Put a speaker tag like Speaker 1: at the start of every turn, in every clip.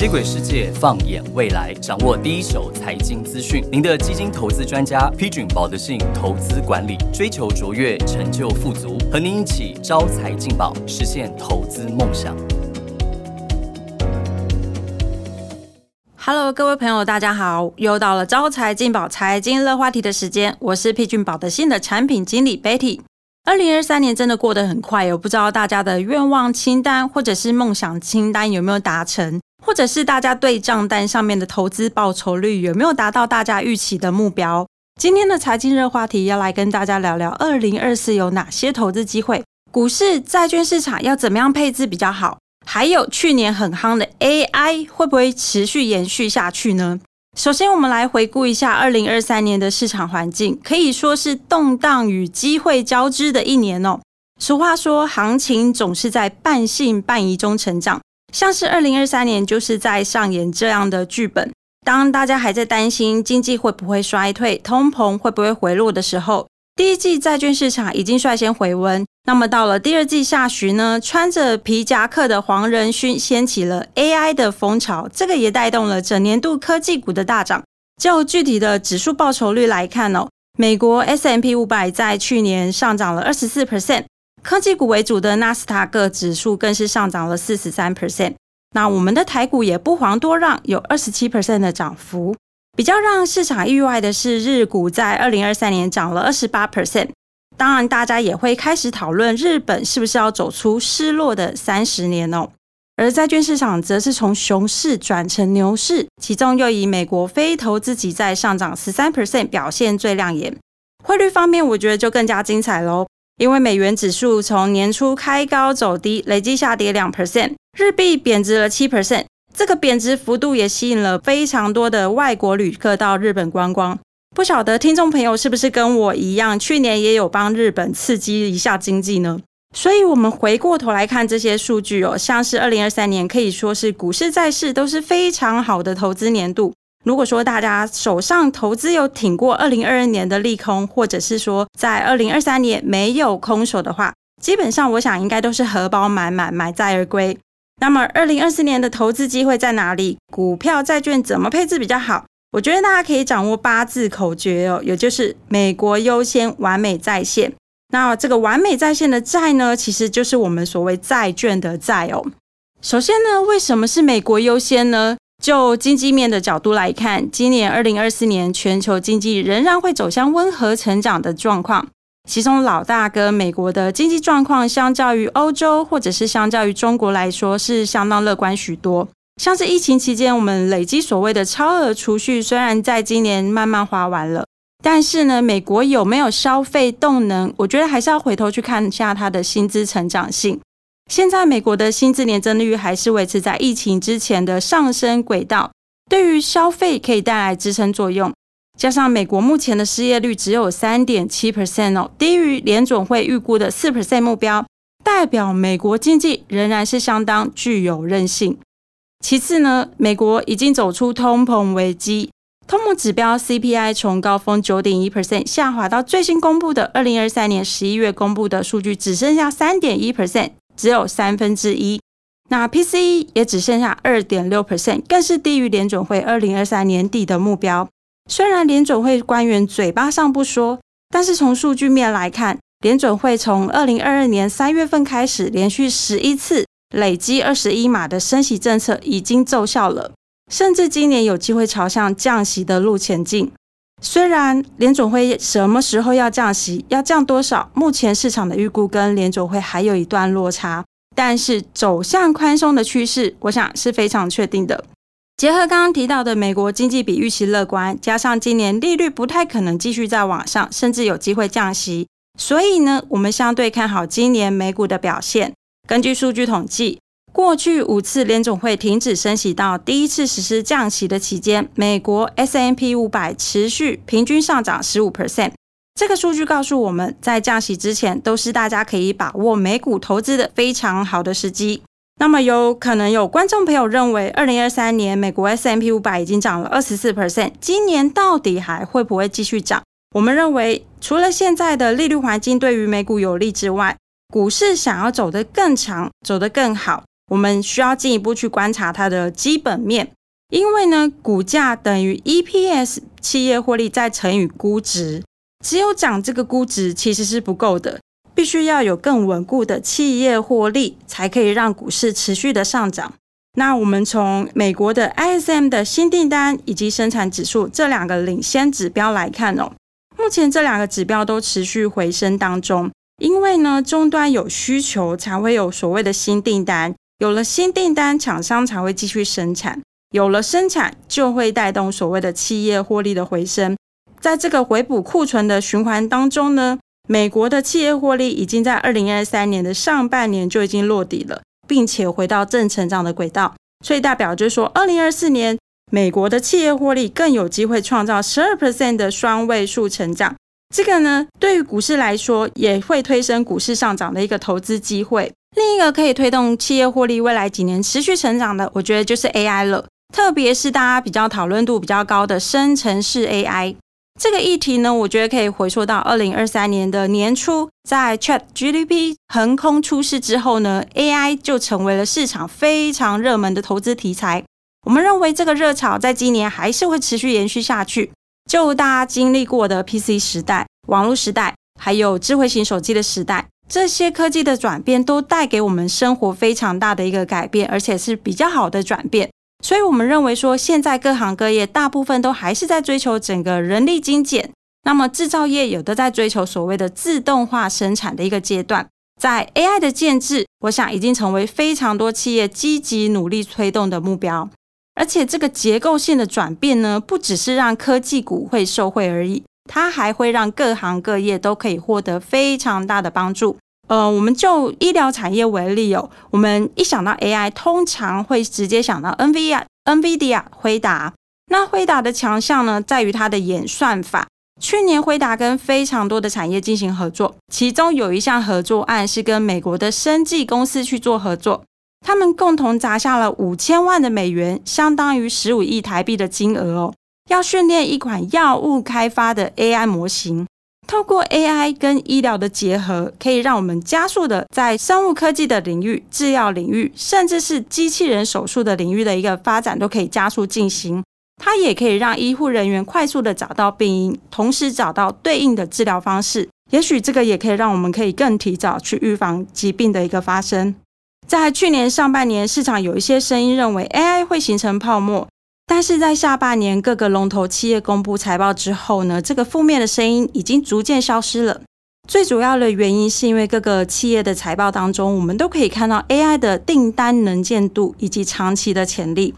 Speaker 1: 接轨世界，放眼未来，掌握第一手财经资讯。您的基金投资专家批准保德信投资管理，追求卓越，成就富足，和您一起招财进宝，实现投资梦想。
Speaker 2: Hello，各位朋友，大家好！又到了招财进宝、财经乐话题的时间，我是 P 俊宝德信的产品经理 Betty。二零二三年真的过得很快哦，不知道大家的愿望清单或者是梦想清单有没有达成，或者是大家对账单上面的投资报酬率有没有达到大家预期的目标？今天的财经热话题要来跟大家聊聊二零二四有哪些投资机会，股市、债券市场要怎么样配置比较好？还有去年很夯的 AI 会不会持续延续下去呢？首先，我们来回顾一下二零二三年的市场环境，可以说是动荡与机会交织的一年哦。俗话说，行情总是在半信半疑中成长，像是二零二三年就是在上演这样的剧本。当大家还在担心经济会不会衰退、通膨会不会回落的时候，第一季债券市场已经率先回温。那么到了第二季下旬呢，穿着皮夹克的黄仁勋掀起了 AI 的风潮，这个也带动了整年度科技股的大涨。就具体的指数报酬率来看哦，美国 S M P 五百在去年上涨了二十四 percent，科技股为主的纳斯达克指数更是上涨了四十三 percent。那我们的台股也不遑多让，有二十七 percent 的涨幅。比较让市场意外的是，日股在二零二三年涨了二十八 percent。当然，大家也会开始讨论日本是不是要走出失落的三十年哦。而债券市场则是从熊市转成牛市，其中又以美国非投资级债上涨十三 percent 表现最亮眼。汇率方面，我觉得就更加精彩喽，因为美元指数从年初开高走低，累计下跌两 percent，日币贬值了七 percent，这个贬值幅度也吸引了非常多的外国旅客到日本观光。不晓得听众朋友是不是跟我一样，去年也有帮日本刺激一下经济呢？所以，我们回过头来看这些数据哦，像是二零二三年可以说是股市、债市都是非常好的投资年度。如果说大家手上投资有挺过二零二二年的利空，或者是说在二零二三年没有空手的话，基本上我想应该都是荷包满满，买在而归。那么，二零二四年的投资机会在哪里？股票、债券怎么配置比较好？我觉得大家可以掌握八字口诀哦，也就是美国优先，完美在线。那这个完美在线的债呢，其实就是我们所谓债券的债哦。首先呢，为什么是美国优先呢？就经济面的角度来看，今年二零二四年全球经济仍然会走向温和成长的状况。其中老大哥美国的经济状况，相较于欧洲或者是相较于中国来说，是相当乐观许多。像是疫情期间，我们累积所谓的超额储蓄，虽然在今年慢慢花完了，但是呢，美国有没有消费动能？我觉得还是要回头去看一下它的薪资成长性。现在美国的薪资年增率还是维持在疫情之前的上升轨道，对于消费可以带来支撑作用。加上美国目前的失业率只有三点七 percent 哦，低于联总会预估的四 percent 目标，代表美国经济仍然是相当具有韧性。其次呢，美国已经走出通膨危机，通膨指标 CPI 从高峰九点一 percent 下滑到最新公布的二零二三年十一月公布的数据，只剩下三点一 percent，只有三分之一。那 PCE 也只剩下二点六 percent，更是低于联准会二零二三年底的目标。虽然联准会官员嘴巴上不说，但是从数据面来看，联准会从二零二二年三月份开始，连续十一次。累积二十一码的升息政策已经奏效了，甚至今年有机会朝向降息的路前进。虽然联总会什么时候要降息，要降多少，目前市场的预估跟联总会还有一段落差，但是走向宽松的趋势，我想是非常确定的。结合刚刚提到的美国经济比预期乐观，加上今年利率不太可能继续在往上，甚至有机会降息，所以呢，我们相对看好今年美股的表现。根据数据统计，过去五次联总会停止升息到第一次实施降息的期间，美国 S M P 五百持续平均上涨十五 percent。这个数据告诉我们，在降息之前，都是大家可以把握美股投资的非常好的时机。那么，有可能有观众朋友认为，二零二三年美国 S M P 五百已经涨了二十四 percent，今年到底还会不会继续涨？我们认为，除了现在的利率环境对于美股有利之外，股市想要走得更长、走得更好，我们需要进一步去观察它的基本面，因为呢，股价等于 EPS 企业获利再乘以估值，只有涨这个估值其实是不够的，必须要有更稳固的企业获利，才可以让股市持续的上涨。那我们从美国的 ISM 的新订单以及生产指数这两个领先指标来看哦，目前这两个指标都持续回升当中，因为呢，终端有需求才会有所谓的新订单。有了新订单，厂商才会继续生产；有了生产，就会带动所谓的企业获利的回升。在这个回补库存的循环当中呢，美国的企业获利已经在二零二三年的上半年就已经落底了，并且回到正成长的轨道。所以代表就是说，二零二四年美国的企业获利更有机会创造十二 percent 的双位数成长。这个呢，对于股市来说，也会推升股市上涨的一个投资机会。另一个可以推动企业获利未来几年持续成长的，我觉得就是 AI 了。特别是大家比较讨论度比较高的生成式 AI 这个议题呢，我觉得可以回溯到二零二三年的年初，在 ChatGPT 横空出世之后呢，AI 就成为了市场非常热门的投资题材。我们认为这个热潮在今年还是会持续延续下去。就大家经历过的 PC 时代、网络时代，还有智慧型手机的时代。这些科技的转变都带给我们生活非常大的一个改变，而且是比较好的转变。所以，我们认为说，现在各行各业大部分都还是在追求整个人力精简。那么，制造业有的在追求所谓的自动化生产的一个阶段。在 AI 的建制，我想已经成为非常多企业积极努力推动的目标。而且，这个结构性的转变呢，不只是让科技股会受惠而已。它还会让各行各业都可以获得非常大的帮助。呃，我们就医疗产业为例哦，我们一想到 AI，通常会直接想到 NVIDIA、NVIDIA、辉达。那辉达的强项呢，在于它的演算法。去年辉达跟非常多的产业进行合作，其中有一项合作案是跟美国的生技公司去做合作，他们共同砸下了五千万的美元，相当于十五亿台币的金额哦。要训练一款药物开发的 AI 模型，透过 AI 跟医疗的结合，可以让我们加速的在生物科技的领域、制药领域，甚至是机器人手术的领域的一个发展，都可以加速进行。它也可以让医护人员快速的找到病因，同时找到对应的治疗方式。也许这个也可以让我们可以更提早去预防疾病的一个发生。在去年上半年，市场有一些声音认为 AI 会形成泡沫。但是在下半年各个龙头企业公布财报之后呢，这个负面的声音已经逐渐消失了。最主要的原因是因为各个企业的财报当中，我们都可以看到 AI 的订单能见度以及长期的潜力。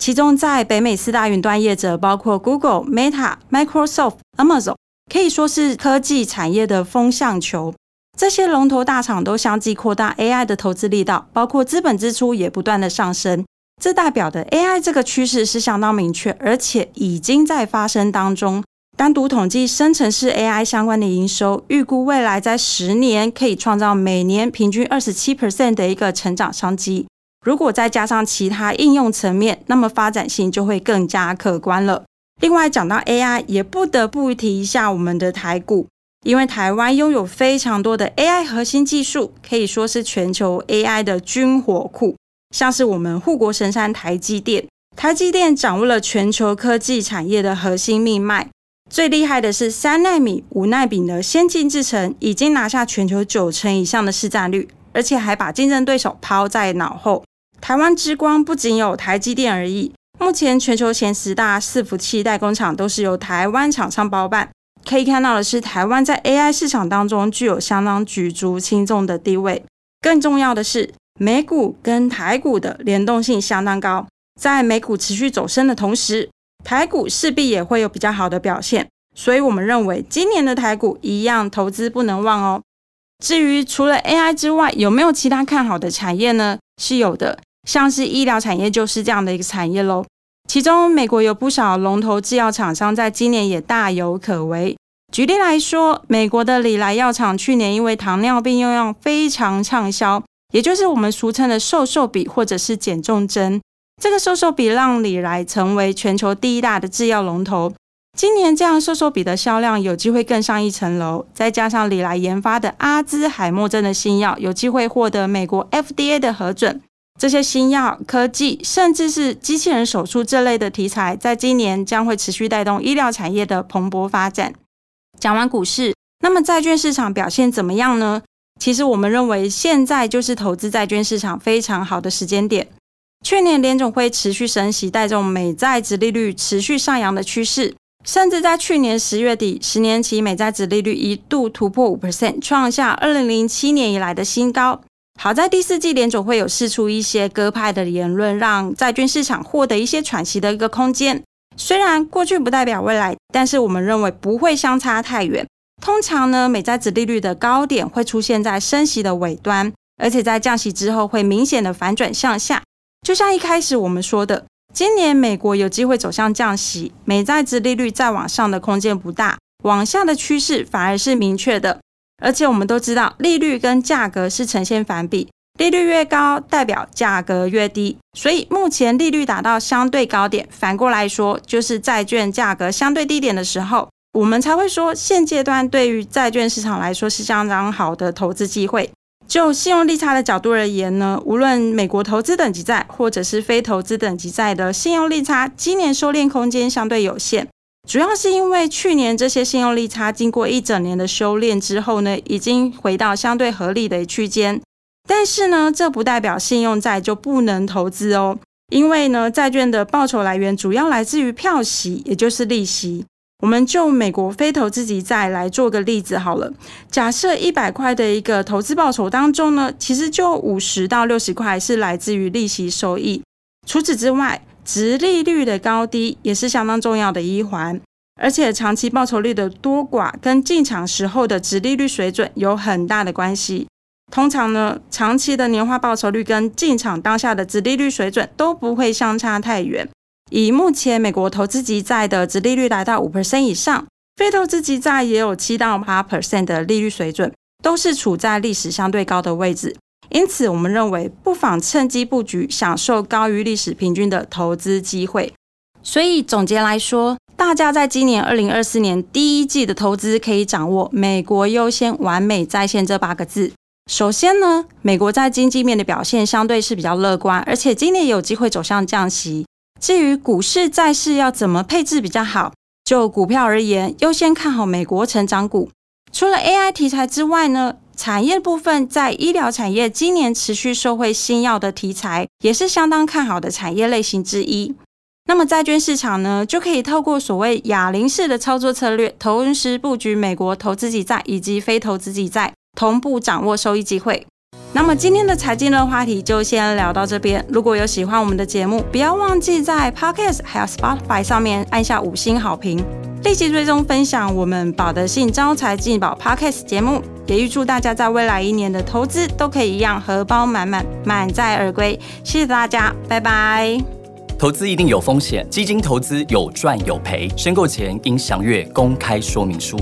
Speaker 2: 其中，在北美四大云端业者，包括 Google、Meta、Microsoft、Amazon，可以说是科技产业的风向球。这些龙头大厂都相继扩大 AI 的投资力道，包括资本支出也不断的上升。这代表的 AI 这个趋势是相当明确，而且已经在发生当中。单独统计生成式 AI 相关的营收，预估未来在十年可以创造每年平均二十七 percent 的一个成长商机。如果再加上其他应用层面，那么发展性就会更加可观了。另外讲到 AI，也不得不提一下我们的台股，因为台湾拥有非常多的 AI 核心技术，可以说是全球 AI 的军火库。像是我们护国神山台积电，台积电掌握了全球科技产业的核心命脉。最厉害的是三纳米、五纳米的先进制程，已经拿下全球九成以上的市占率，而且还把竞争对手抛在脑后。台湾之光不仅有台积电而已，目前全球前十大伺服器代工厂都是由台湾厂商包办。可以看到的是，台湾在 AI 市场当中具有相当举足轻重的地位。更重要的是。美股跟台股的联动性相当高，在美股持续走升的同时，台股势必也会有比较好的表现。所以，我们认为今年的台股一样投资不能忘哦。至于除了 AI 之外，有没有其他看好的产业呢？是有的，像是医疗产业就是这样的一个产业喽。其中，美国有不少龙头制药厂商在今年也大有可为。举例来说，美国的里来药厂去年因为糖尿病用药非常畅销。也就是我们俗称的瘦瘦笔或者是减重针，这个瘦瘦笔让李来成为全球第一大的制药龙头。今年这样瘦瘦笔的销量有机会更上一层楼，再加上李来研发的阿兹海默症的新药有机会获得美国 FDA 的核准，这些新药、科技，甚至是机器人手术这类的题材，在今年将会持续带动医疗产业的蓬勃发展。讲完股市，那么债券市场表现怎么样呢？其实我们认为，现在就是投资债券市场非常好的时间点。去年联总会持续升息，带动美债殖利率持续上扬的趋势，甚至在去年十月底，十年期美债殖利率一度突破五 percent，创下二零零七年以来的新高。好在第四季联总会有释出一些鸽派的言论，让债券市场获得一些喘息的一个空间。虽然过去不代表未来，但是我们认为不会相差太远。通常呢，美债殖利率的高点会出现在升息的尾端，而且在降息之后会明显的反转向下。就像一开始我们说的，今年美国有机会走向降息，美债殖利率再往上的空间不大，往下的趋势反而是明确的。而且我们都知道，利率跟价格是呈现反比，利率越高代表价格越低，所以目前利率达到相对高点，反过来说就是债券价格相对低点的时候。我们才会说，现阶段对于债券市场来说是相当好的投资机会。就信用利差的角度而言呢，无论美国投资等级债或者是非投资等级债的信用利差，今年收敛空间相对有限。主要是因为去年这些信用利差经过一整年的修炼之后呢，已经回到相对合理的区间。但是呢，这不代表信用债就不能投资哦，因为呢，债券的报酬来源主要来自于票息，也就是利息。我们就美国非投资级债来做个例子好了。假设一百块的一个投资报酬当中呢，其实就五十到六十块是来自于利息收益。除此之外，值利率的高低也是相当重要的一环。而且长期报酬率的多寡跟进场时候的值利率水准有很大的关系。通常呢，长期的年化报酬率跟进场当下的值利率水准都不会相差太远。以目前美国投资级债的殖利率来到五 percent 以上，非投资级债也有七到八 percent 的利率水准，都是处在历史相对高的位置。因此，我们认为不妨趁机布局，享受高于历史平均的投资机会。所以总结来说，大家在今年二零二四年第一季的投资可以掌握“美国优先，完美在线”这八个字。首先呢，美国在经济面的表现相对是比较乐观，而且今年有机会走向降息。至于股市、债市要怎么配置比较好？就股票而言，优先看好美国成长股。除了 AI 题材之外呢，产业部分在医疗产业今年持续受惠新药的题材，也是相当看好的产业类型之一。那么债券市场呢，就可以透过所谓哑铃式的操作策略，同时布局美国投资级债以及非投资级债，同步掌握收益机会。那么今天的财经热话题就先聊到这边。如果有喜欢我们的节目，不要忘记在 Podcast 还有 Spotify 上面按下五星好评，立即追踪分享我们保德信招财进宝 Podcast 节目。也预祝大家在未来一年的投资都可以一样荷包满满，满载而归。谢谢大家，拜拜。
Speaker 1: 投资一定有风险，基金投资有赚有赔，申购前应详阅公开说明书。